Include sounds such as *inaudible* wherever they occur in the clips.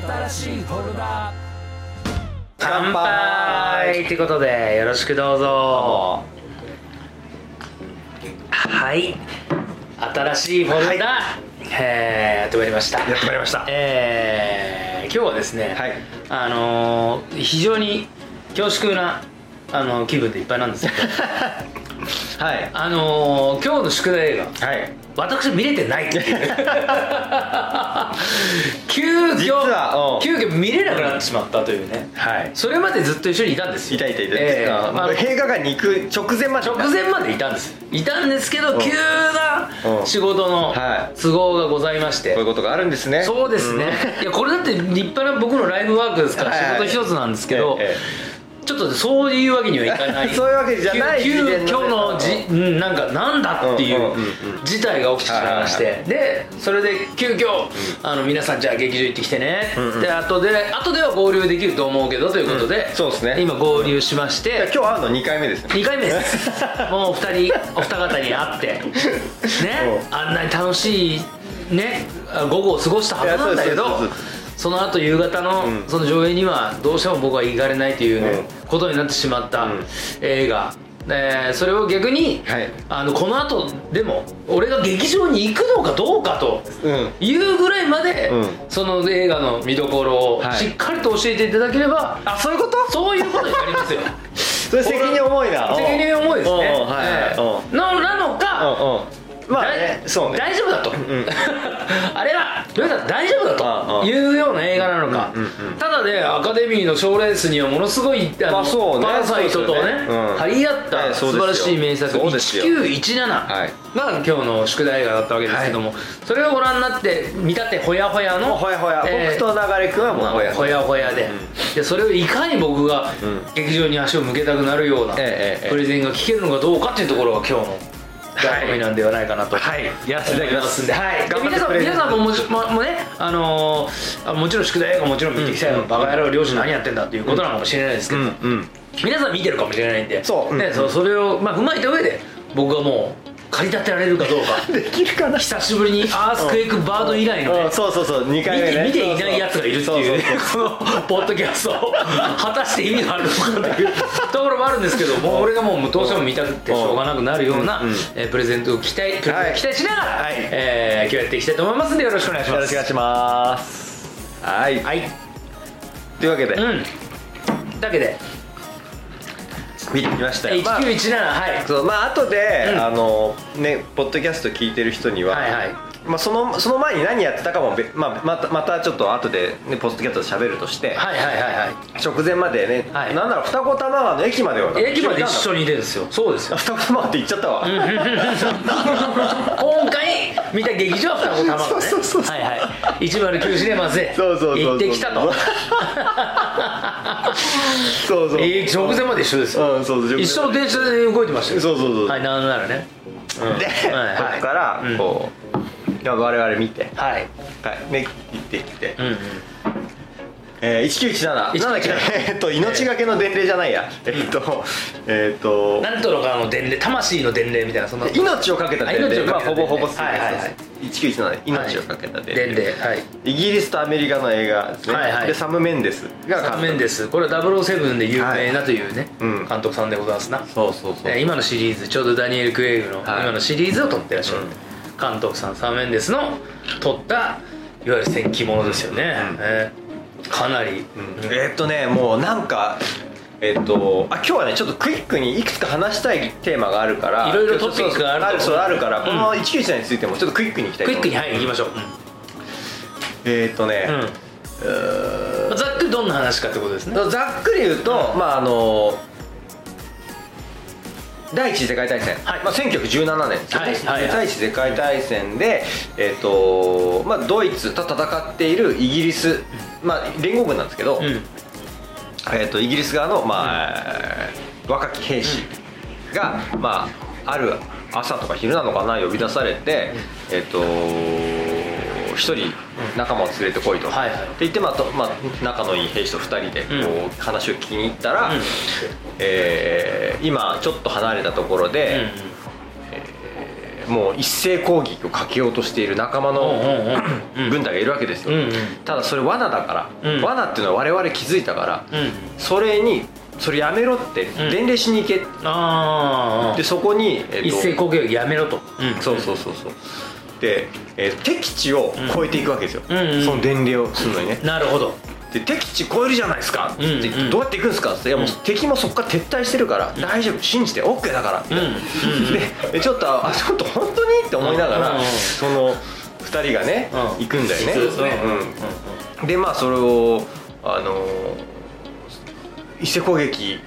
新しいフォルダ乾杯。ってことでよろしくどうぞ。はい。新しいフォルダ、えーやってまいりました。やってまいりました。えー今日はですね、はい。あのー非常に恐縮なあの気分でいっぱいなんですけど。*laughs* はい。あのー今日の宿題映画。はい私見れてないっていう。*laughs* 急実はうん。遽急遽見れなくなってしまったというね。はい。それまでずっと一緒にいたんですよ。いたいたいた、ええ。あまあ映画館に行く直前まで直前までいたんです。いたんですけどうん。急なうん。仕事のはい。都合がございまして。こういうことがあるんですね。そうですね。いやこれだって立派な僕のライブワークですからはいはい。仕事一つなんですけどええちょっとそういうわけにはいかない。*laughs* そういうわけじゃない急遽のじうん。なんかなんだっていう事態が起きてしまいましはいてでそれで急遽あの皆さんじゃあ劇場行ってきてね。んうん。で後で後では合流できると思うけどということで。うんそうですね。今合流しまして。今日会うの2回目ですね2回目です。*laughs* もうお二人お二方に会って。*laughs* ね。あんなに楽しいね。午後を過ごしたはずなんだけどその後夕方のうん。その上映にはどうしても僕は行かれないというね、うことになってしまったうん。映画。でそれを逆に、はい。あのこの後でも俺が劇場に行くのかどうかとうん。いうぐらいまで、うん。その映画の見どころをはい。しっかりと教えていただければ、あそういうこと？そういうことになりますよ。*laughs* それ責任重いな。責任重いですね、はい。ななのか、まあねだそうね。大丈夫だと、ん。*laughs* あれは大丈夫だうんうんというような映画なのか、うんうんうん。ただねアカデミーの賞レースにはものすごいあの、まあそうね。パラサイトとねね。うん。張り合ったはい素晴らしい名作そうですよ。1917がはい。今日の宿題映画だったわけですけども、それをご覧になって見たってほやほやのほやほや、えー僕と流れ君はもうほやほや。ほやで,、でそれをいかに僕がうん。劇場に足を向けたくなるようなプレゼンが聞けるのかどうかっていうところが今日の醍醐味なんではない。かなと、はい。やらせていただきますんで、はい、で頑張皆さん皆さんももちももね、あのーあもちろん宿題映画もちろん見てきたよ、バカ野郎漁師何やってんだっていうことなのかもしれないですけど、うんうん。皆さん見てるかもしれないんで。そう。ねうんそそれを、まあ、踏まえた上で僕がもう駆り立てられるかどうか。*laughs* できるかな？久しぶりにアースクエイクバード以来のね。うん。そうそうそう。2見回目ね。て見ていないやつがいるっていう。ねこのポッドキャスト。を果たして意味があるのかっていう。ところもあるんですけどもう俺がもうどうしても見たくてしょうがなくなるようなうんうんえープレゼントを期待期待しながらはい。えー今日やっていきたいと思いますんでよろしくお願いします。よろしくお願いします。はい。はい。というわけで。うん。だけで見てきましたよ。まあ1917はい。そうまあ後で、うん。あのねポッドキャスト聞いてる人には、はいはいまあ、そのその前に何やってたかもべ、まあ、またまたちょっと後でねポッドキャストで喋るとして、はいはいはいはい。直前までね、はい。なんなら二子玉川の駅までは駅まで一緒緒にいてるんですよ。そうですよ。二子玉川って言っちゃったわ、*laughs* 今回見た劇場は双子玉川ね。そうそうそうはいはい。109シネマズでそうそうそうそう。行ってきたと。そうそう、*laughs* えー直前まで一緒ですよ。うんそうそう。一緒の電車で動いてましたよ。そうそうそう。はいなんならね。うん。で、はいはい。ここからうん。こう、いや我々見て、はい。はい、ね行ってきて、うんうん。えー、1917なんだっけ？*laughs* えっと命がけの伝令じゃないや。えっとえっとなんとのかの伝令魂の伝令みたいなそんな命をかけた伝令。まあほぼほぼはいはいはい。1917命をかけた伝令。はい。イギリスとアメリカの映画ですね、はいはい。でサム・メンデスが監サ督ムメンデス。これは007で有名なというね、うん監督さんでございますな。そうそうそう。えー今のシリーズちょうどダニエル・クレイグのはい。今のシリーズを撮ってらっしゃる、監督さんサム・メンデスの撮ったいわゆる戦記ものですよね、うん。えーかなり、えーっとねもうなんかえっとあ今日はねちょっとクイックにいくつか話したいテーマがあるから。いろいろトピックがあるとそうあるから、うん。この1917についてもちょっとクイックにいきたいクイックにはい行きましょう、えーっとね、うん。まあざっくりどんな話かってことですね。ざっくり言うと、まああの第一次世界大戦、はい。まあ、1917年ですよね、はい。はい。はい第一次世界大戦で、えーとまあ、ドイツと戦っているイギリス、まあ、連合軍なんですけど、うん。えー、とイギリス側の、まあ若き兵士が、まあ、ある朝とか昼なのかな呼び出されて、えっ、と一人仲間を連れてこいと、はいはい。って言って、まあとまあ、仲のいい兵士と二人でこう、うん話を聞きに行ったら、うん。えー今ちょっと離れたところで、うんえーもう一斉攻撃をかけようとしている仲間うんうんのうんうん。軍隊がいるわけですよ、うんうん。ただそれ罠だから、うん。罠っていうのは我々気づいたから、うん。それにそれやめろってん。伝令しに行け、ああでそこに、えっと一斉攻撃やめろと、そうそうそうそう。で、えー敵地を越えていくわけですよ、うんうんその伝令をするのにね。なるほど。で敵地越えるじゃないですか。って言って、うんうん。どうやって行くんですかって。いやもう敵もそこから撤退してるから、大丈夫信じて OK だから。みたいな、うんうん。ででちょっとあちょっと本当にって思いながら、うんうんその2人がね、うん。行くんだよね。そうでまあそれをあの一斉攻撃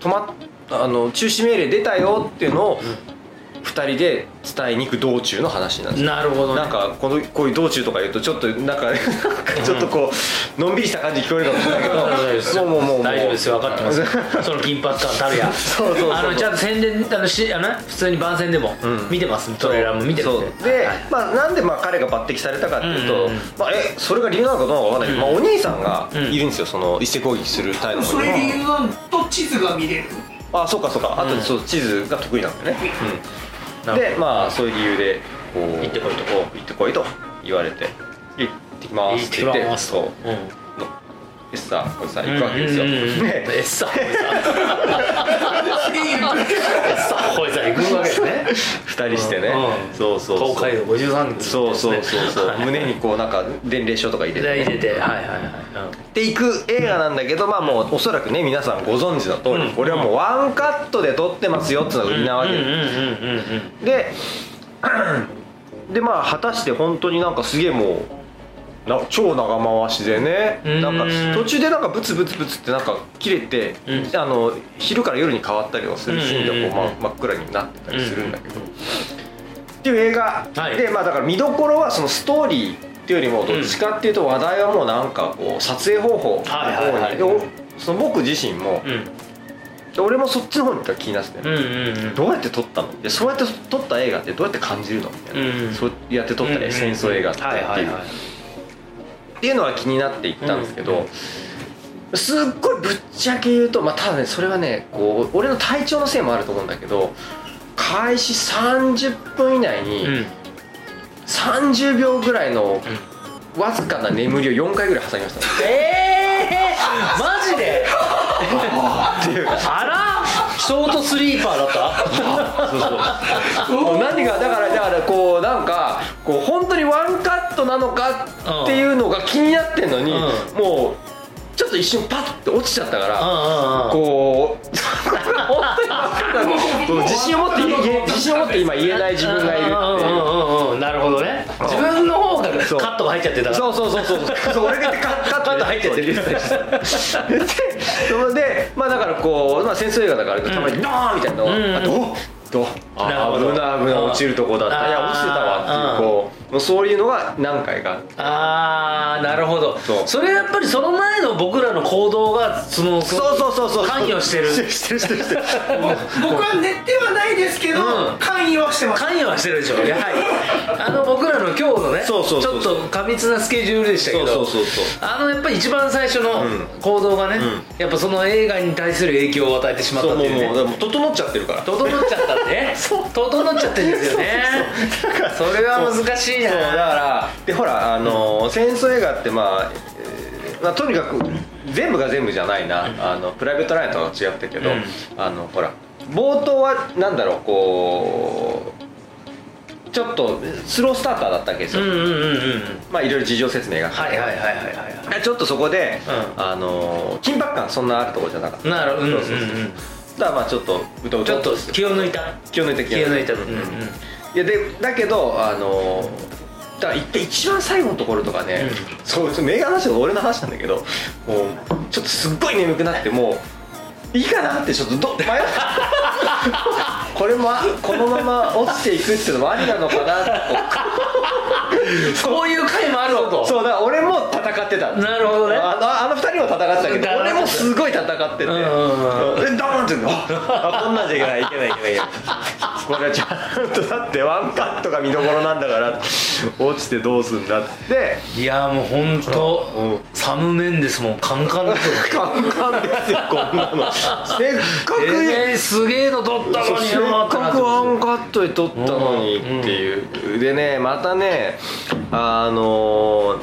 止まっあの中止命令出たよっていうのを2人で伝えに行く道中の話なんですよ。なるほどね。なんかこのこういう道中とか言うとちょっとなんか *laughs* ちょっとこうのんびりした感じに聞こえるかもしれないけど。大丈夫ですよもうもうもうもう。大丈夫ですよ。分かってます。*laughs* その金髪感たるやそうそうそうあのちゃんと宣伝あのしあの普通に番宣でもん。見てます、トレーラーも見てるんそうで、はい。まあ、なんでまあ彼が抜擢されたかっていうと、うんうんうん。まあ、えそれが理由なのかどうなのか分かんないけど、まあ、お兄さんがうん。いるんですよ。その一斉攻撃する隊のそれ理由はと地図が見れるあそうかそうか。あとうん。そう地図が得意なんだよね、うん、でまあそういう理由でこう行ってこいと。行ってこいと言われて行ってきますって言ってそう。とうんエッサーこれさ行くわけですよ、うんうんうんうん。ねえ。っさほいさえっさほいさ行くわけですね。二人してね、うん。そうそうそう。東海道53日そうそうそうそう、はい胸にこうなんか伝令書とか入れて、ね、入れてはいはいはい。で行く映画なんだけどまあもうおそらくね皆さんご存知の通り、うん。これはもうワンカットで撮ってますよっていうのが売りなわけ。で *clears throat* でまあ果たして本当になんかすげえもうな超長回しでねうん。なんか途中でなんかブツブツブツってなんか切れて、うん。あの昼から夜に変わったりはするシーンでこう、まあ、真っ暗になってたりするんだけど、うんっていう映画、はい。でまあだから見どころはそのストーリーっていうよりもどっちかっていうと話題はもうなんかこう撮影方法。のはいはいはい。方にでおその僕自身もうん。で俺もそっちの方に気になってて、うんうんうん。どうやって撮ったの？でそうやって撮った映画ってどうやって感じるの？みたいな、うんそうやって撮ったね、戦争映画ってっていう,、はいはいはいっていうのは気になっていったんですけど、すっごいぶっちゃけ言うとまあただねそれはねこう俺の体調のせいもあると思うんだけど開始30分以内に、うん。30秒ぐらいのわずかな眠りを4回ぐらい挟みました。ねええー、マジで？*laughs* っていう。あらショートスリーパーだった？そうそう。何がだからだからこうなんかこう本当にワンカットなのかっていうのが気になってんのに、うん。もうちょっと一瞬パッて落ちちゃったから、こう自信を持って言え自信を持って今言えない自分がいるっていう。なるほどね。自分の方がカットが入っちゃってたから。そうそうそうそう。そう俺がカット入っちゃってる。でまあだからこう、まあ、戦争映画だからたまにドーンみたいなのが、うん。あどう？どう？あなるほど。危ない危ない落ちるとこだった。いや落ちてたわっていうこうもうそういうのが何回かああなるほど。そう。それやっぱりその前の僕らの行動がそのそうそうそうそう。関与してる。*laughs* してるしてるしてる。*laughs* 僕は寝てはないですけど、うん。関与はしてます。関与はしてるでしょやはり。*laughs* あの僕らの今日のねそうそうそうちょっと過密なスケジュールでしたけどそうそうそうそう。あのやっぱり一番最初のうん。行動がね、ん。やっぱその映画に対する影響を与えてしまったそうっていうね。もうもうもう整っちゃってるから。整っちゃったってね。整っちゃってるんですよね。それは難しいなそうだからでほらあの戦争映画ってまあ、えーまあ、とにかく全部が全部じゃないな、あのプライベートラインとは違ったけど、うん。あのほら冒頭はなんだろうこうちょっとスロースターターだったわけですよ、うんうんうんうん。まあいろいろ事情説明がはいはいはいはいはい。ちょっとそこで、うん。あの緊迫感そんなあるところじゃなかった。なるほど。うんうんそうそうそう。うんだまあちょっとうとうちょっと気を抜いた。気を抜いて気を抜いた。うん。うんいやでだけどあのだから一一番最後のところとかね、そうそう映画の話は俺の話なんだけどもうちょっとすっごい眠くなってもういいかなってちょっとど迷った *laughs* これもこのまま落ちていくっていうのもありなのかなってこ *laughs* そういう回もあるぞと。そうだ俺も戦ってたなるほどね。あのあの二人も戦ってたけど俺もすごい戦ってて、うんうんうん。えダーンって *laughs* ああこんなんじゃいけないいけないいけない。いけないこれはちゃんとだってワンカットが見どころなんだから。落ちてどうすんだって。いやもう本当、うん。サム・メンデスもカンカンですよ。カンカンですよこんなの。せっかく、えー、すげえの撮ったのにせっかくワンカットで撮ったのにっていう、でねまたねあの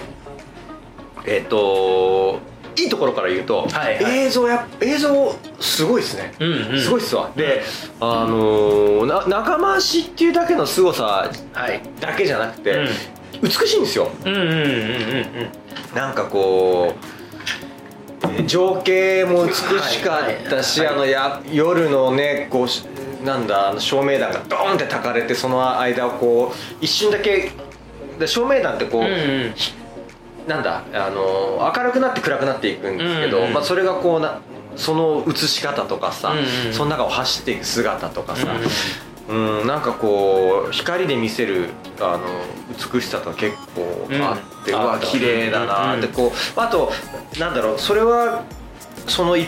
えっ、といいところから言うと、はいはい。映像や映像すごいですね、うんうん。すごいっすわ。であのな仲間足っていうだけの凄さはい。だけじゃなくて、美しいんですよ。うんうんうんうんうん。なんかこうえー情景も美しかったし、はいはいあのや夜のねこうしなんだ照明弾がドーンって焚かれてその間をこう一瞬だけで照明弾ってこう、うんうん。なんだあの明るくなって暗くなっていくんですけど、うんうんまあ、それがこうなその映し方とかさ、うんうんその中を走っていく姿とかさ、うんうん、なんかこう光で見せるあの美しさとか結構あって、ううんわあった。綺麗だなってうんこうあとなんだろうそれはそのい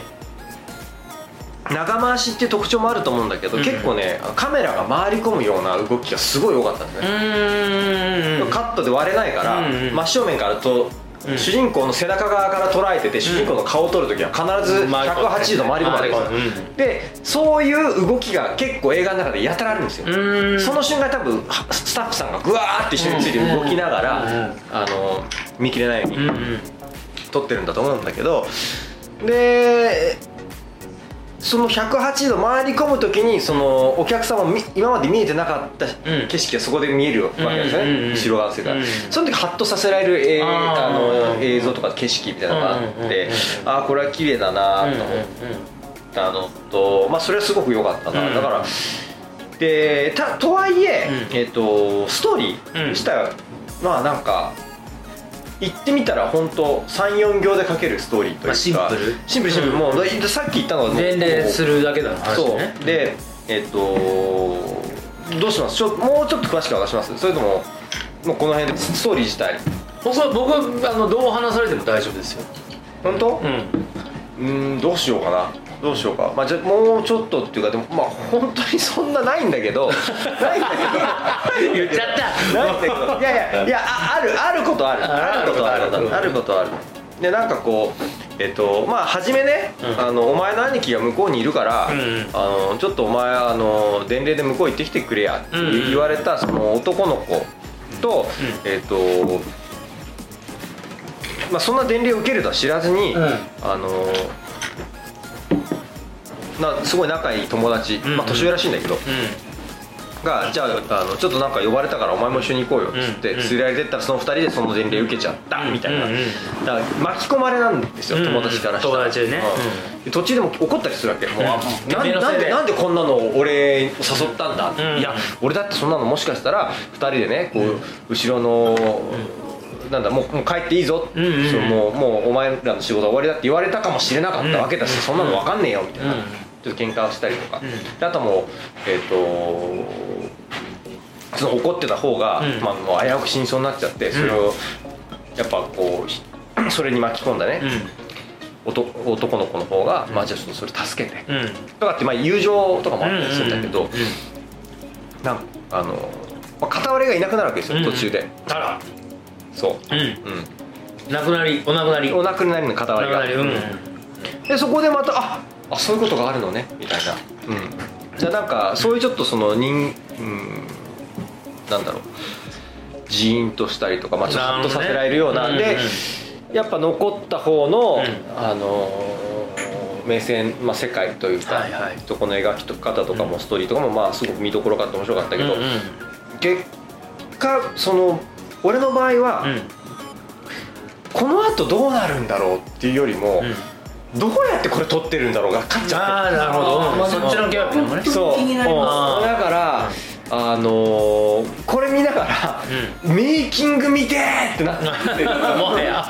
長回しっていう特徴もあると思うんだけど、うん。結構ねカメラが回り込むような動きがすごい多かったんですね、うん。うんカットで割れないから、うんうん。真正面からと、うん。主人公の背中側から捉えてて、主人公の顔を撮るときは必ず180度回り込むわけですよ、回り込むでそういう動きが結構映画の中でやたらあるんですよ、うん。その瞬間多分はスタッフさんがグワーって一緒について動きながら、うんうん。あの見切れないようにうんうん。撮ってるんだと思うんだけど。でその108度回り込む時にそのお客さんもみ今まで見えてなかったん。景色がそこで見えるわけですよね、後ろ側世界、うんその時ハッとさせられる、えー。あの映像とか景色みたいなのがあって、ああこれは綺麗だなと思ったのと、まあそれはすごく良かったな、うん。だからでたとはいえ、うん。えっとストーリうん。ー自体は、まあなんか言ってみたら本当34行で書けるストーリーというか、まあシンプル。シンプルシンプル、うん。もうださっき言ったのは伝令するだけだの話そう。ねでえっとどうします？ちょもうちょっと詳しく話します。それとももうこの辺でストーリー自体。僕は僕はあのどう話されても大丈夫ですよ。本当？うん。うーんどうしようかなどうしようか。まあじゃあもうちょっとっていうかでもまあ本当にそんなないんだけど *laughs* ないんだけど。言っちゃった。ないんだけど。いやいやいやああるあることある。ああることある。あることある。でなんかこうえっとまあ初めね、うん。あのお前の兄貴が向こうにいるから、うんうん。あのちょっとお前あの伝令で向こう行ってきてくれやってうんうん。言われたその男の子と、えっとまあそんな伝令を受けるとは知らずに、うん。あのなすごい仲いい友達、まあ年上らしいんだけど、うがじゃああのちょっとなんか呼ばれたからお前も一緒に行こうよっつって連れられてったらその二人でその伝令受けちゃったみたいな、だから巻き込まれなんですよ、うん友達からしたら。友達でね。途中でも怒ったりするわけもう、ななんでなんでこんなの俺誘ったんだ、んいや俺だってそんなのもしかしたら二人でねこう、後ろの、なんだもうもう帰っていいぞ、うんうんもうもうお前らの仕事は終わりだって言われたかもしれなかったわけだし、うんそんなの分かんねえよみたいな、うんちょっと喧嘩をしたりとか、ん。であともうえっ、とその怒ってた方が、うん。まあ、もう危うく死にそうになっちゃってそれをやっぱこうひそれに巻き込んだね、う男男の子の方が、まあじゃあちょっとそれ助けて、んうん。とかってまあ友情とかもあったりするんだけど、うんうんうんなんあの、まあ、片割れがいなくなるわけですよ、うん。途中で。あら。そう、うん。う亡くなりお亡くなり。ん、お亡くなりの片割れが。お亡くなりうん。でそこでまたああそういうことがあるのねみたいな、うん、じゃあなんかそういうちょっとその人、うん、なんだろう。ジーンとしたりとか、まあ、ちょっとさせられるような。でなるほどねやっぱ残った方の、ん。あのー目線、まあ、世界というか、はいはい。そこの描き方とかもストーリーとかもまあすごく見どころがあって面白かったけど、うんうん。結果その俺の場合は、うん。この後どうなるんだろうっていうよりも、どうやってこれ撮ってるんだろうが勝っちゃって。ああなるほど。まあそっちのキャラもね。そう。だから、あのーこれ見ながら、メイキング見てーってなってもはや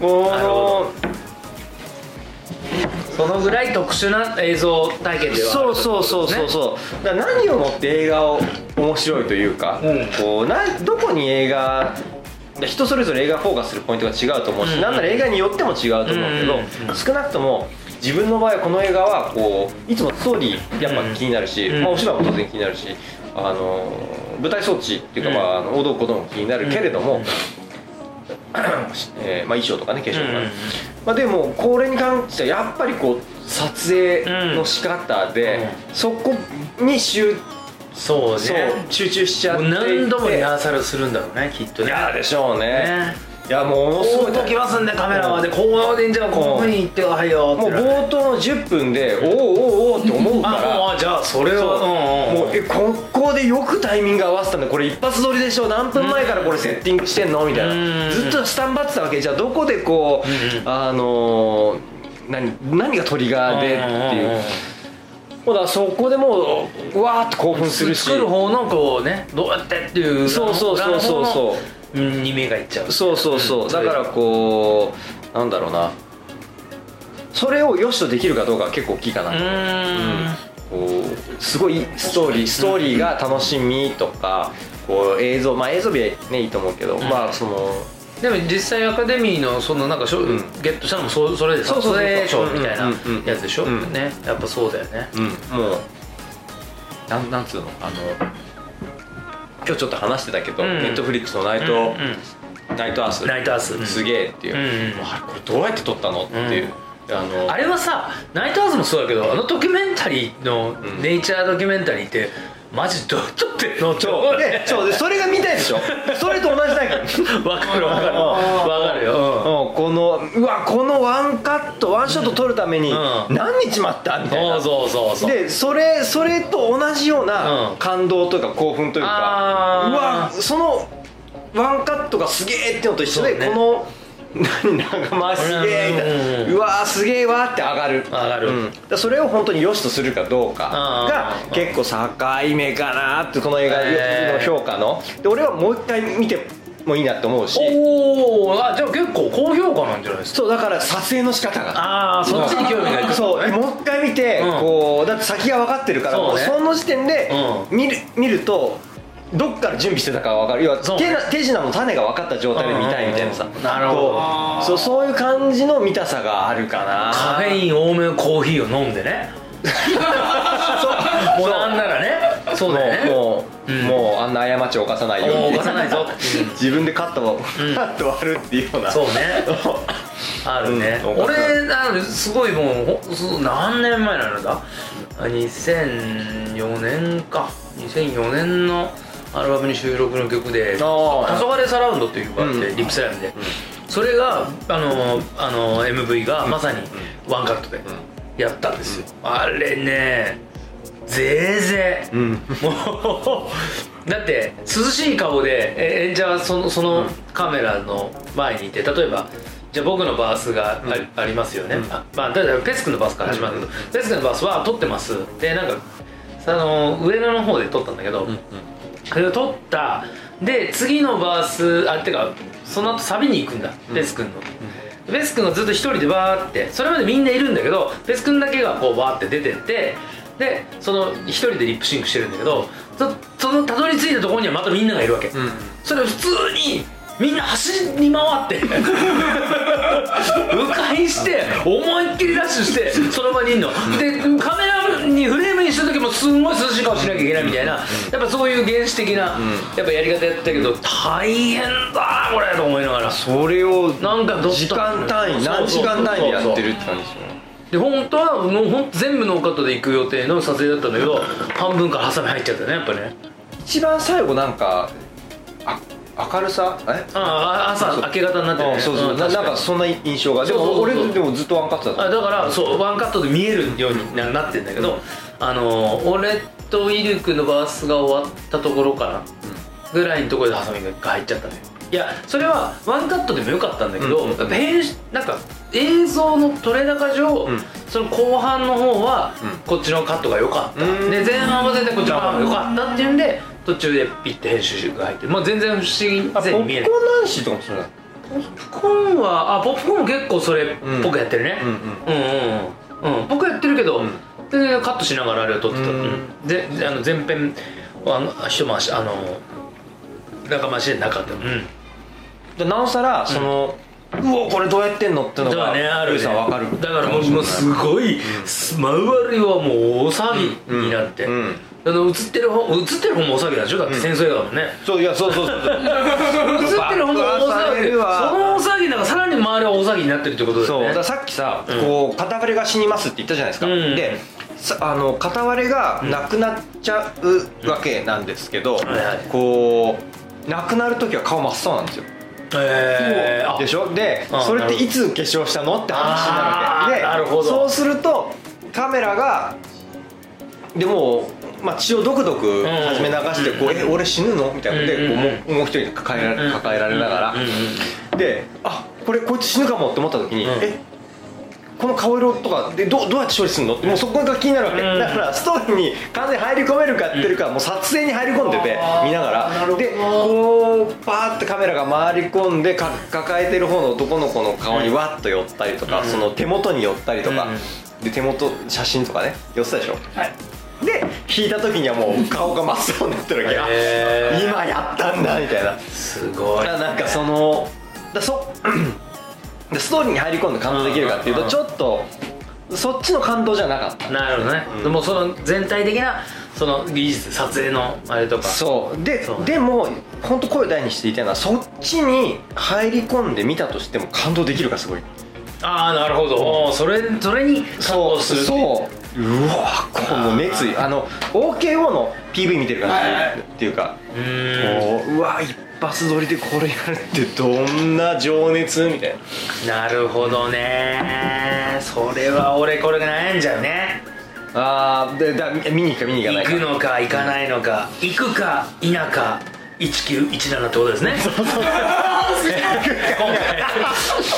もう。なるほそのぐらい特殊な映像体験ではあるそうそうそうそうそう、何をもって映画を面白いというか、うん。こうなどこに映画人それぞれ映画フォーカスするポイントが違うと思うし、うんなんなら映画によっても違うと思うけど、少なくとも自分の場合はこの映画はこういつもストーリーやっぱ気になるし、うん。まあ、お芝居も当然気になるしあの舞台装置っていうか、うん。まああの、王道ことも気になるけれども、うん *clears throat* えーまあ、衣装とかね化粧とかまあ、でもこれに関してはやっぱりこう撮影の仕方で、そこに集そうそうね集中しちゃって。何度もリハーサルするんだろうねきっとね。いやでしょうね。ね。いやもうすごい。こう動きますんでカメラはでこうでんじゃあこういうふうに言ってはいよもうってなる冒頭の10分でおおおおおって思うから。あもうじゃあそれそうはうんう。んもうえここでよくタイミング合わせたんだこれ一発撮りでしょ？何分前からこれセッティングしてんの？みたいうん。なずっとスタンバってたわけ。じゃあどこでこう、うんあのー何何がトリガーでっていうほらそこでもううわーっと興奮するし。作る方のこうねどうやってっていうそうそうそうそう。そううに目がいっちゃう。そうそうそう、うん。だからこうなんだろうな。それを良しとできるかどうかは結構大きいかなうーん。こうすごいストーリーストーリーが楽しみとかこう映像まあ映像美はねいいと思うけど、まあそのでも実際アカデミーのそのなんか賞、ん。ゲットしたのもそそれでそうそうそう。撮影賞みたいなうんうんうんやつでしょ、うん。ね。やっぱそうだよね。うん。もうなんなんつうの？あの今日ちょっと話してたけど、うん。ネットフリックスのナイト、うんうん。ナイトアース。ナイトアース。うんすげえっていう、うんうあれこれどうやって撮ったのっていう、あのあれはさナイトアーズもそうだけどあのドキュメンタリーの、ん。ネイチャードキュメンタリーってマジどう撮ってんのって *laughs* そう。でそれが見たいでしょ？*laughs* それと同じだから *laughs* わかるわかる。わかるよ、うん。このうわこのワンカットワンショット撮るためにうん。何日待った？みたいな、そうそうそうでそれそれと同じようなうん。感動というか興奮というか、うわそのワンカットがすげえってのと一緒で、ね。この何長回しすげえみたいな、ううんわーすげえわーって上がる。上がる。うん、それを本当に良しとするかどうかが結構境目かなってこの映画の評価の。で俺はもう一回見てもいいなって思うし。おおあじゃあ結構高評価なんじゃないですか？そうだから撮影の仕方が。ああそっちに興味がいく。そうもう一回見て、うん。こうだって先が分かってるからそうね。もうその時点でう見る,、見るとどっから準備してたかが分かる。要はそう手な手品の種が分かった状態で見たいみたいなさ、うん。うんうんなるほど。そうそういう感じの見たさがあるかな。カフェイン多めのコーヒーを飲んでね。*laughs* もうなんならね。そうだよね。もう、うん。もうあんな過ちを犯さないように。犯さないぞ。*laughs* 自分でカットを、ん。カット割るっていうような。そうね。*laughs* あるね、うん。俺あのすごいもう何年前なのだ？あ2004年か。2004年のアルバムに収録の曲で「黄あ昏サラウンド」っていう曲があって、うん。リップスライムで、それがあのあの MV がまさにワンカットでやったんですよ、あれねぜいぜい、うん。もう *laughs* だって涼しい顔でえ演者はそのそのカメラの前にいて例えばじゃあ僕のバースがあ,、ありますよね、あまあだからペスクのバースから始まる。けど、ペスクのバースは撮ってます。でなんかあの上野の方で撮ったんだけど、それを撮った。で次のバースあてかその後サビに行くんだ、ペス君の、ペス君がずっと一人でバーって。それまでみんないるんだけどペス君だけがこうバーって出てって。でその一人でリップシンクしてるんだけどそそのたどり着いたところにはまたみんながいるわけ、それを普通にみんな走り回って。*laughs* 迂回して思いっきりダッシュしてその場にいんの。でカメラにフレームにした時もすんごい涼しい顔しなきゃいけないみたいなやっぱそういう原始的なやっぱやり方やってたけど大変だなこれと思いながら。それをなんか時間単位何時間単位でやってるって感じですよねで本当はもうほんと全部ノーカットで行く予定の撮影だったんだけど半分からハサミ入っちゃったねやっぱね。一番最後なんかあ明るさ？え？ああ朝明け方になってるね。あそうそう、んなんかそんな印象が。でも俺でもずっとワンカットだった。あだからそうワンカットで見えるようにななってんだけど、あの俺とイルクのバースが終わったところかな、ぐらいのところでハサミが入っちゃったのよ。いやそれはワンカットでもよかったんだけど、うん。うんやっぱ編集なんか映像の撮れ高上、ん。その後半の方はうん。こっちのカットが良かった、うん。で前半は全然こっちのカットが良かったっていうんで途中でピッて編集が入ってまあ全然不思議あポップコーンに見えない男子とかもそうだポップコーンはあポップコーンも結構それっぽくやってるね、うんうんうん。うんうんうん。僕やってるけど、ん。全然カットしながらあれを撮ってた、うんうん。でであの前編はあの一回しあの中回しでなかった。うん。でなおさらその、うおこれどうやってんの？ってのがらねあるさんわかる。だからもうもうすごい、周りはもう大騒ぎになって、うん。うん。あの映ってる方映ってる方も大騒ぎなんでしょ？だって戦争映画だもんね、そういやそうそうそう映ってる方も大騒ぎ。その大騒ぎなんかさらに周りは大騒ぎになってるってことですねそうさっきさ、うんこう片割れが死にますって言ったじゃないですか、うんでさあの片割れがなくなっちゃうわけなんですけど、こうなくなる時は顔真っ青なんですよえー、あ。でしょ？であそれっていつ化粧したの？って話になるわけ。でそうするとカメラがでもう、まあ、血をドクドク初め流してこう、うん。え俺死ぬの？みたいな。ので、うんこうもうもう一人抱えられ抱えられながら、であこれこいつ死ぬかもって思った時に、うん。えこの顔色とかでどうどうやって処理するのってもうそこが気になるわけ、うん。だからストーリーに完全に入り込めるかっていうか、もう撮影に入り込んでて見ながら。でこうパーってカメラが回り込んでか抱えてる方の男の子の顔にわっと寄ったりとか、うん。その手元に寄ったりとか、うん。で手元写真とかね寄ってたでしょ？はい。で引いた時にはもう *laughs* 顔が真っ青になってるわけ、今やったんだみたいな。すごい。なんかそのだそでストーリーに入り込んで感動できるかっていうとうん。ちょっとそっちの感動じゃなかった。なるほどね、うん。でもその全体的なその技術撮影のあれとか。そう。ででも本当声を大にして言いたいのはそっちに入り込んで見たとしても感動できるかすごい。ああなるほど、おーそれそれに感動するそううわこの熱意あの OKO の PV 見てる感じっていうかうううわ一発撮りでこれやるってどんな情熱みたいな。なるほどね。それは俺これが悩んじゃうね。ああでだ見に行くか見に行かないか。行くのか行かないのか行くか否か1917ってことですね。今回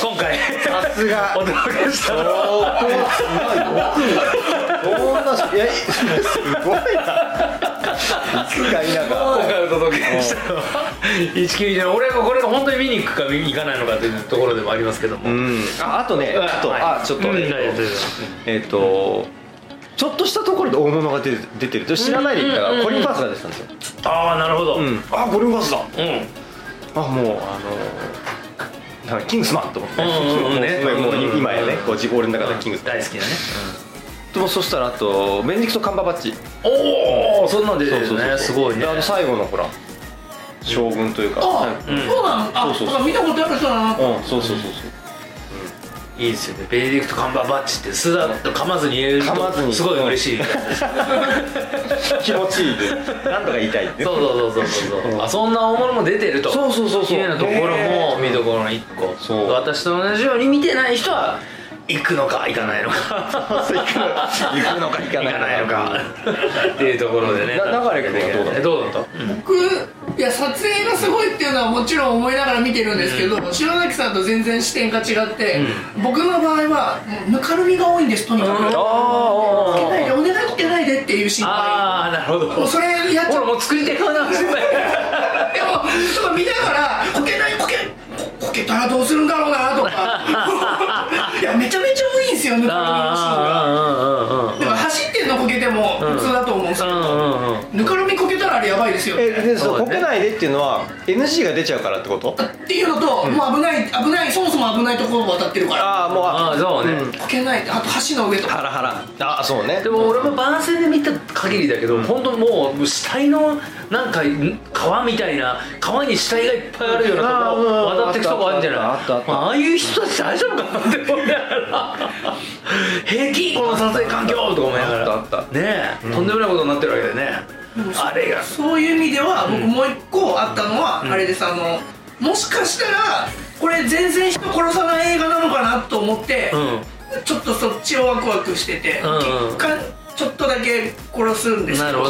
今回。さすが。お届けした。のはこうすごい。よんないやすごいな。いつか否今か回お届けしたのは1917俺がこれが本当に見に行くか見に行かな。いのかというところでもありますけども、うん。ああとねあと、はい。あちょっと、うんえっと大丈夫大丈えっとちょっとしたところで大物が出て出てると知らないでいたうんうんうんらコリン・ファースが出てたんですよ、ああなるほど。うん、うん、あコリン・ファースだ。あもうあのなんかキングスマンと思って、うんうんうん。ね。もう今やねこう自俺の中でキングスマン。大好きなね、でもそしたらあとベネディクト・カンバーバッチ。おおそんなん出てるね。すごいね。であの最後のほら将軍というか。あ、うん。そうなのあそうそうそう。見たことある人だな。うんそうそうそういいですよね。ベネディクト・カンバーバッチって酢だと噛まずに言える噛まずに。とすごい嬉しい。そう気持ちいいでなんとか言いたいそうそうそうそうそう。あそんな大物も出てると。そうそうそうそう。いうようなところも見どころの一個。そう。私と同じように見てない人は行くのか行かないのか。*laughs* 行くの行くのか。行かないのか。っていうところでね。な流れ君はどうだった？えどうだった？僕いや撮影がすごいっていうのはもちろん思いながら見てるんですけど、塩崎さんと全然視点が違って、僕の場合はもうぬかるみが多いんですとにかく、うん。こけないでお願いこけないでっていう心配。ああなるほど。もうそれやっちゃう。ほらもう作り手側な *laughs* でもとか見ながらこけないこけここけたらどうするんだろうなとか *laughs* ですよぬかるみのシーンがですよえでそうねこけないでっていうのは NG が出ちゃうからってこと？っていうのと、もう危ない危ないそもそも危ないところを渡ってるから。ああもうああそうね、こけない。あと橋の上とか。ハラハラ。ああそうね。でも俺も番宣で見た限りだけど、本当もう死体のなんかん川みたいな川に死体がいっぱいあるようなとこあーうん渡ってくとこあるんじゃない？あったあいう人たち大丈夫かなって思いながら。*laughs* 平気この撮影環境とか思いながら。あったあった。ねえ、とんでもないことになってるわけでね、あれが。そういう意味では僕もう一個あったのは、あれです。あのもしかしたらこれ全然人殺さない映画なのかなと思って、うん。ちょっとそっちをワクワクしてて、うんうん。結果ちょっとだけ殺すんですけど。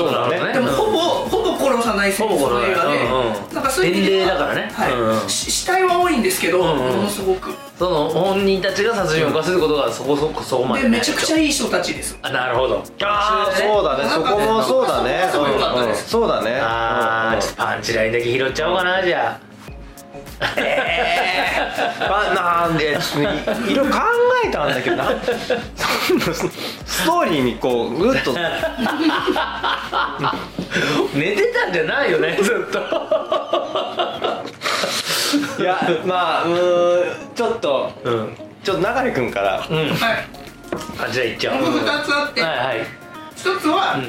でもほぼ、ほぼ殺さない戦争の映画で、ほぼ殺さない。うんうん。なんかそういう意味では伝令だからね。はい。うんうん。し死体は多いんですけど、うんうん。ものすごく。その本人たちが殺人を犯すことがそこそこそこまででめちゃくちゃいいい人たちです。あなるほど。ああそうだね。そこもそうだね。そうんうん。そうだね。あーちょっとパンチラインだけ拾っちゃおうかなじゃえー、まあなんでちょっといいろいろ考えたんだけどな。ストーリーにこうぐっと。寝てたんじゃないよねずっと。いやまあうーんちょっと。うん。ちょっと流君から。うん。はい。あじゃあ行っちゃおう。2つあって。はいはい。一つは、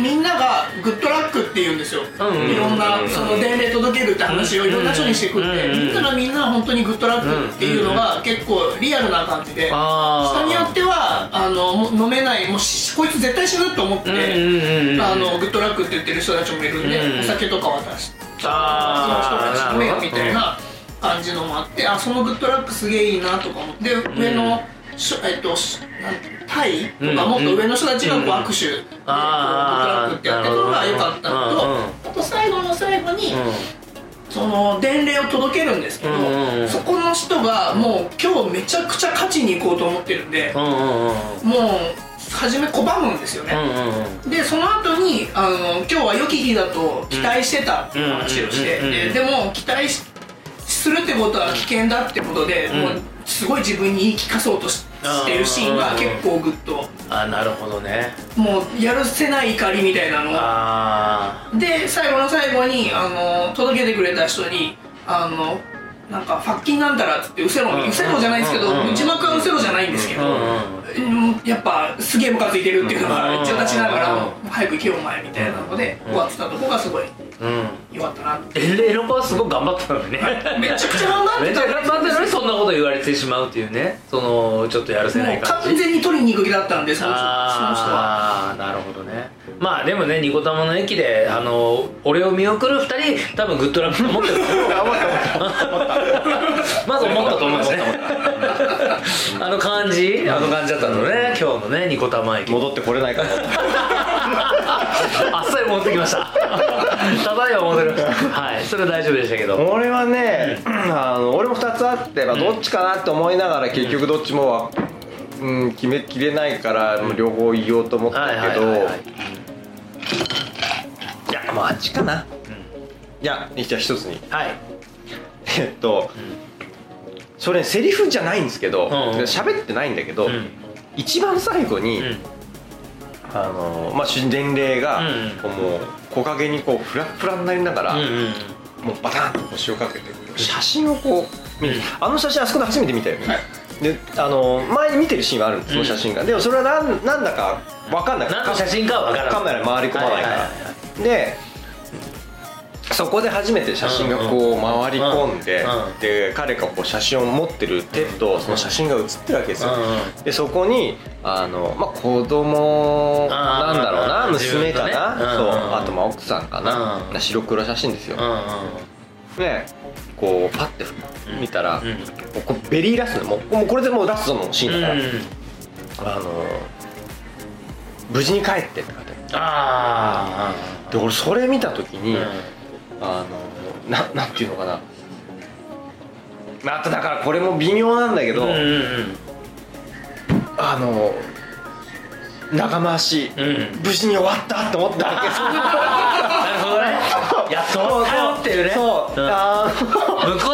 みんながグッドラックって言うんですよ、いろんなその伝令届けるって話をいろんな人にしてくって、うんうんみん。ながみんな本当にグッドラックっていうのが結構リアルな感じで、人によってはあのも飲めないもうしこいつ絶対死ぬと思って、あのグッドラックって言ってる人たちもいるんで、うんお酒とか渡してその人たち飲めよみたいな感じのもあってあそのグッドラックすげえいいなとか思って上の、しえっとタイとかもっと上の人たちがこう握手でこうグッドラックってやってるのが良かったのと、あと最後の最後に、うその伝令を届けるんですけど、そこの人がもう今日めちゃくちゃ勝ちに行こうと思ってるんで、もう初め拒むんですよね、うんうん。でその後にあの今日は良き日だと期待してたって話をして、ででも期待しするってことは危険だってことで、ん。もうすごい自分に言い聞かそうとししてるシーンが結構グッと。あなるほどね。もうやるせない怒りみたいなの。あで最後の最後にあの届けてくれた人にあのなんかファッキンなんたらっつってウセロうんウセロじゃないですけどうん字幕はウセロじゃないんですけど、うんうんうんやっぱすげえムカついてるっていうのがうん。めっちゃ立ちながら早く行けよお前みたいなのでうん。終わってたとこがすごいあうん。良かったなエレロコはすごい頑張ったのにね。めちゃくちゃ頑張っめっちゃてた頑張ってるのにそんなこと言われてしまうっていうね。そのちょっとやるせなもいう感じ。完全に取りに行く気だったんでその人はああなるほどね。まあでもねニコタマの駅であの俺を見送る2人多分グッドラックと思ってるまず思ったと思うんですね *laughs* あの感じ？あの感じだったのね。今日のねニコタマ駅。戻ってこれないかな *laughs* あっさり戻ってきました。*laughs* ただいま戻りました。はい。それは大丈夫でしたけど。俺はね、あの俺も2つあって、まあ、どっちかなって思いながら結局どっちもは、うん、決めきれないから両方言おうと思ったけど、はいはいいやもうあっちかな、いやじゃあ一つに。はい。えっと、それセリフじゃないんですけどうんうん。喋、ってないんだけど、うん。一番最後に、うん。あのまあ伝令が、うんこうもう木陰にこうフラフラになりながら、うんうんもうバタンと腰をかけて写真をこう見る、あの写真あそこで初めて見たよね、はい。であの前に見てるシーンはあるんですその写真が、でもそれはなんなんだか分かんない。何の写真かは分からないカメラに回り込まないから、はいはいはい。でそこで初めて写真がこう回り込んで、うんで彼がこう写真を持ってる手とその写真が写ってるわけですよ、うんでそこにあの、まあ、子供なんだろうな娘かな、そううんあとまあ奥さんかな、うん白黒写真ですよ、うんうんでこうパッて見たら、こうベリーラストもうもうこれでもうラストのシーンだから、あの無事に帰ってって書いてああるで俺それ見た時に、ああのななんていうのかな。あとだからこれも微妙なんだけど、うんうんうん。あの長回し、うん。無事に終わったって思ったわけ。ですよなるほどね。やっと終わったよっていうね。そう、ん。あー報われ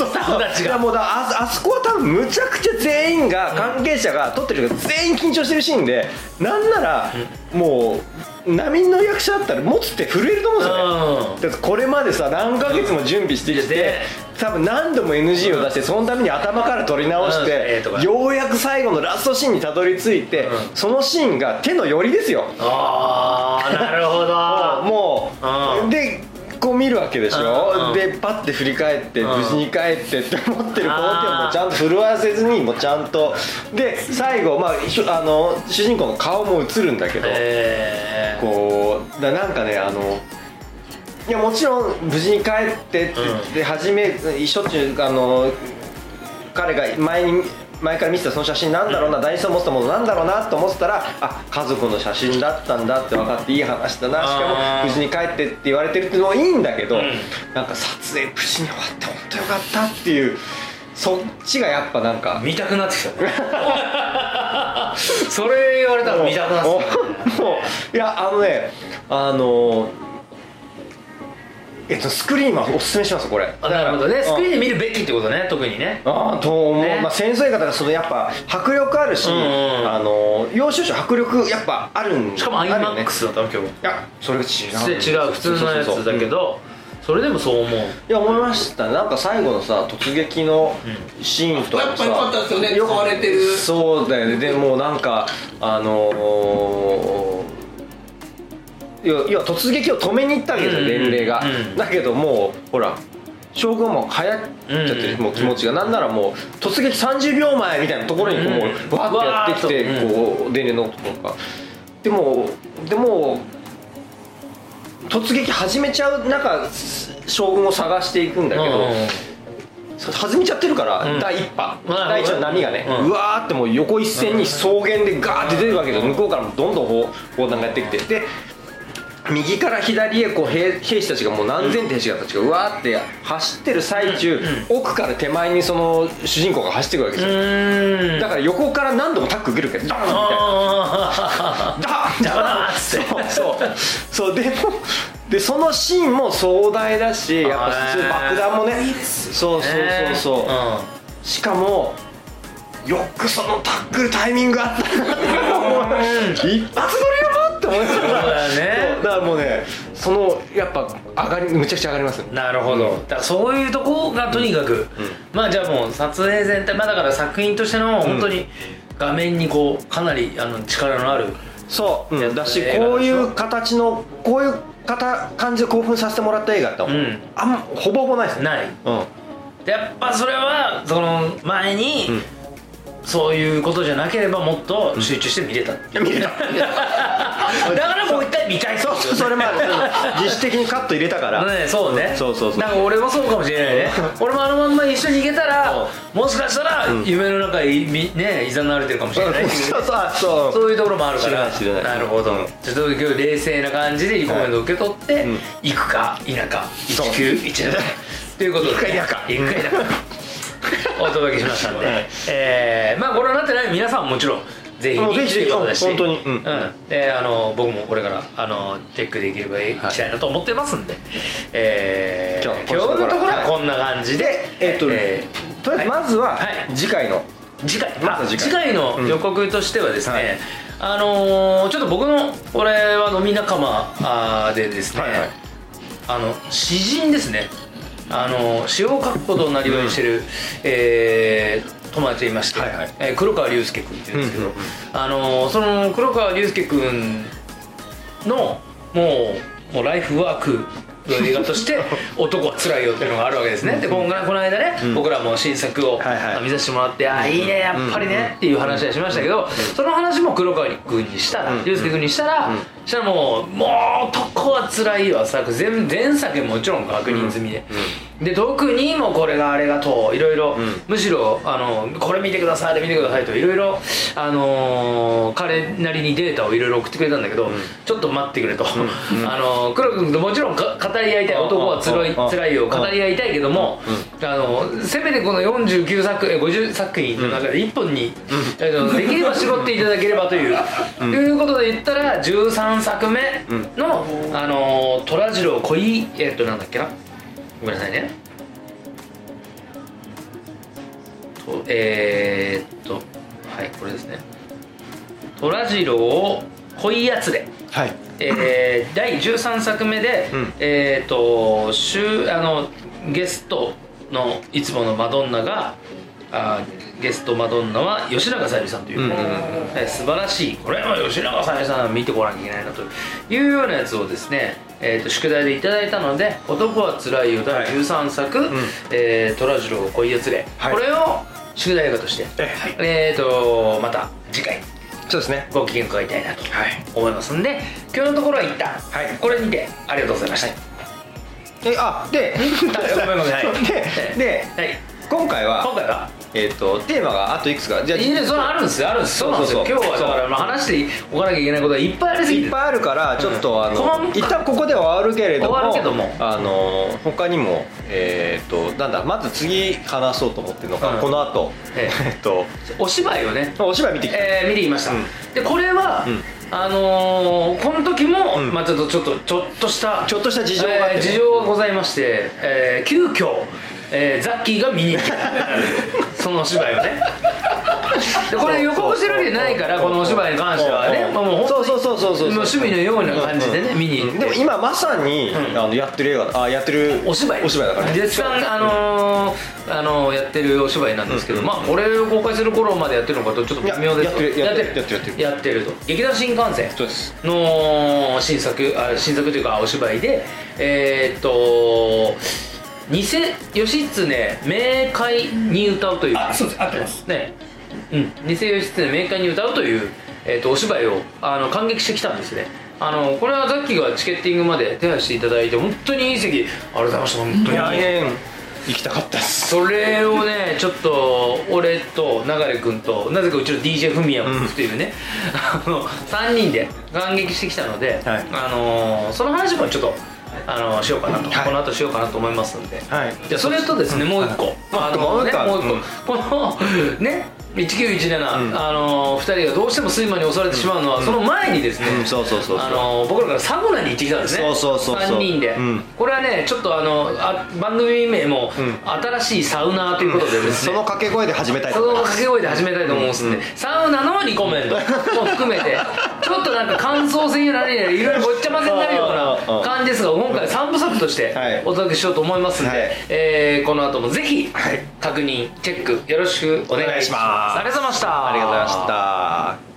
たとスタッフたちが。もうだああそこは多分むちゃくちゃ全員が関係者が撮ってる人が全員緊張してるシーンでなんならもう波の役者だったら持つって震えると思うんですよ。ねだってこれまでさ何ヶ月も準備してきてで多分何度も NG を出してそのために頭から撮り直してようやく最後のラストシーンにたどり着いてうん。そのシーンが手の寄りですよ。ああなるほど。*laughs* もううん。でこう見るわけでしょ、うん。うんでパッて振り返ってうん。無事に帰ってって思ってるこの手をもうちゃんと震わせずにもうちゃんと。で最後、まあ、あの主人公の顔も映るんだけど、えー。こうだなんかねあのいやもちろん無事に帰ってって言って初めしょっちゅうあの彼が前に前から見てたその写真なんだろうな、大事さを持ってたものなんだろうなと思ってたらあ家族の写真だったんだって分かっていい話だなしかも無事に帰ってって言われてるっていうのもいいんだけど、うん。なんか撮影無事に終わって本当よかったっていうそっちがやっぱなんか見たくなってきたね。*laughs* それ言われたら見たくなってもきたうもういやあのねあのえっと、スクリーンはおすすめしますこれ。あなるほどね。スクリーンンで見るべきってことね特にね。ああと思う、ね。まあ、戦争映画だからそのやっぱ迫力あるし、うんうんあの要所要所迫力やっぱあるんしかもあるよね IMAX だったの今日。いやそれが違う。普通違う。普通のやつだけどそれでもそう思う。いや思いました。なんか最後のさ突撃のシーンとかやっぱ良かったですよね。使われてる。そうだよね。でもうなんかあのー、いやいや突撃を止めに行ったわけですよ伝令が、うん。だけどもうほら将軍はもう流行っちゃってる、うん。もう気持ちが、なんならもう突撃30秒前みたいなところにこう、わーってやってきて、こう伝令のところがでもでも突撃始めちゃう中将軍を探していくんだけど、弾みちゃってるから、うん。第一波、うん第一の波がね、ううんわーってもう横一線に草原でガーって出てるわけですよ向こうからもどんどん砲砲弾がやってきて。で右から左へこう兵兵士たちがもう何千兵士たちがう。わーって走ってる最中、奥から手前にその主人公が走ってくるわけうですよ、だから横から何度もタック受けるけどドーンみたいなあダーン邪魔だって。そうそうそう。でもでそのシーンも壮大だしやっぱ普通爆弾もね。そうそうそうそう、ねしかもよくそのタックルタイミングあったなって思う。一発撮りよって思いました。そうだよね。だからもうねそのやっぱ上がりむちゃくちゃ上がります。うんなるほど、うん。だからそういうとこがとにかく、まあじゃあもう撮影全体まあだから作品としての本当に画面にこうかなりあの力のあるそう、うん、だしこういう形のこういう方感じで興奮させてもらった映画って、ん。あんまほぼほぼないですね。ない。うん。でやっぱそれはその前に、うんそういうことじゃなければもっと集中して見れた、見れた。*laughs* だからもう一回見たいそう。そうそれもある。*laughs* 自主的にカット入れたから、ね、そうね。そうそうそう。なんか俺もそうかもしれないね。*laughs* 俺もあのまんま一緒に行けたらもしかしたら夢の中にみねいざなわれてるかもしれない。っていうそうそうそう。そういうところもあるから。なるほど、うん。ちょっと今日冷静な感じでリコメントを受け取って、ん。行くか否かそう。1917ということで行くか否か。行くか。否かお届けしましたんで、はい。えーまあご覧になってない皆さんももちろんぜひぜひぜひ本当にうん。うんであの僕もこれからあのチェックできればいきたいなと思ってますんで、えー今今日日のところははい。こんな感じで、えっとえとりあえずまずははい。次回の、次回。ま次回。の予告としてはですね、はい。あのーちょっと僕のこれは飲み仲間でですね、はいはい。あの詩人ですねあの詩を書くことをなりわいにしてる、えー友達がいまして、はいはい。えー黒川龍介君っていうんですけど、うんうん。うんあのーその黒川龍介君のもうもうライフワークの映画として「*laughs* 男はつらいよ」っていうのがあるわけですね。で今回この間ね、僕らも新作を、見させてもらって「あいいねやっぱりね」っていう話はしましたけど、その話も黒川君にしたらうん龍介君にしたら、そしたらもう「もう男はつらいよ」作全前作もちろん確認済みで、で特にもうこれがあれがといろいろ、んむしろあのこれ見てくださいあれ見てくださいといろいろあのー彼なりにデータをいろいろ送ってくれたんだけど、ちょっと待ってくれと、あのー黒君ともちろんか語り合いたい。うん男はつらいうん辛いよ。語り合いたいけども、あのせめてこの49作え50作品の中で1本に、あのできれば絞っていただければという、いうことで言ったら13作目の、あのー虎次郎恋えっとなんだっけな？ごめんなさいね。とえー、っとはいこれですね。虎次郎恋やつれはい。えー第13作目で、うん。えー、と週あのゲストのいつものマドンナがあゲストマドンナは吉永小百合さんという,、うんうんうんえー素晴らしい。これは吉永小百合さん見てこなきゃいけないなと。いうようなやつをですね、えー、と宿題でいただいたので「男はつらいよ」第13作「えー虎次郎恋やつれ」はい。これを宿題映画として、えー、とまた次回そうですね。ご機嫌伺いたいなとはい。思いますんで今日のところは一旦、はい。これにてありがとうございました、えあで *laughs* *laughs* でではい、今回は今回はえっ、とテーマがあといくつか。じゃあいいねそれあるんですよ。あるんですそうなんですよ。今日はだからまあ話しておかなきゃいけないことがいっぱいありすぎて。いっぱいあるからちょっと、あこのの一旦ここでは終わるけれども終わるけども。あの他にもえっ、となんだまず次話そうと思ってるのが、うん。この後。ええ。*laughs* えっとお芝居をね。お芝居見てきた、えー見てきました、うん。でこれは、うん。あのーこの時も、うん。まあちょっとちょっとちょっとしたちょっとした事情がえー事情がございまして、えー急遽、えーザッキーが見に行った *laughs* そのお芝居をね。*laughs* でこれ予告してるわけないからこのお芝居に関してはね、まあ、もうそうそうそうそうそう趣味のような感じでね、見に行ってでも今まさに、あのやってる映画あやってるお芝居。お芝居だからね。絶賛あのーあのーやってるお芝居なんですけど、まあこれを公開する頃までやってるのかとちょっと微妙です。いややってる。やってるやってる。やってると。劇団新幹線の新作あ新作というかお芝居でえーっと偽義経冥界に歌うという。あそうです。合ってます。ね。うん、偽義経冥界に歌うという、えー、とお芝居をあの感激してきたんですね。あのこれはザッキーがチケッティングまで手配していただいて本当にいい席。ありがとうございました。本当に。来年行きたかったっす。それをねちょっと俺と流君となぜかうちの DJ フミヤ君っていうね、あの3人で感激してきたので、はい。あのその話もちょっとあのしようかなと、はい。この後しようかなと思いますんで、はい。じゃあそれとですね、もう一個、あのね、もう一個。このね1917、ん。あの2人がどうしても睡魔に襲われてしまうのは、その前にですね、僕らからサウナに行ってきたんですね。そうそうそうそう。3人で、うん。これはねちょっとあのあ番組名も、うん。新しいサウナーということでですね、その掛け声で始めたいとその思います。掛け声で始めたいと思うんですん。で、サウナのリコメンドも含めてちょっとなんか感想戦や何や *laughs* いろいろごっちゃ混ぜになるような感じですが今回3部作としてはい。お届けしようと思いますんで、はい。えーこの後もぜひはい。確認チェックよろしくお願いします。お願いします。ありがとうございました。ありがとうございました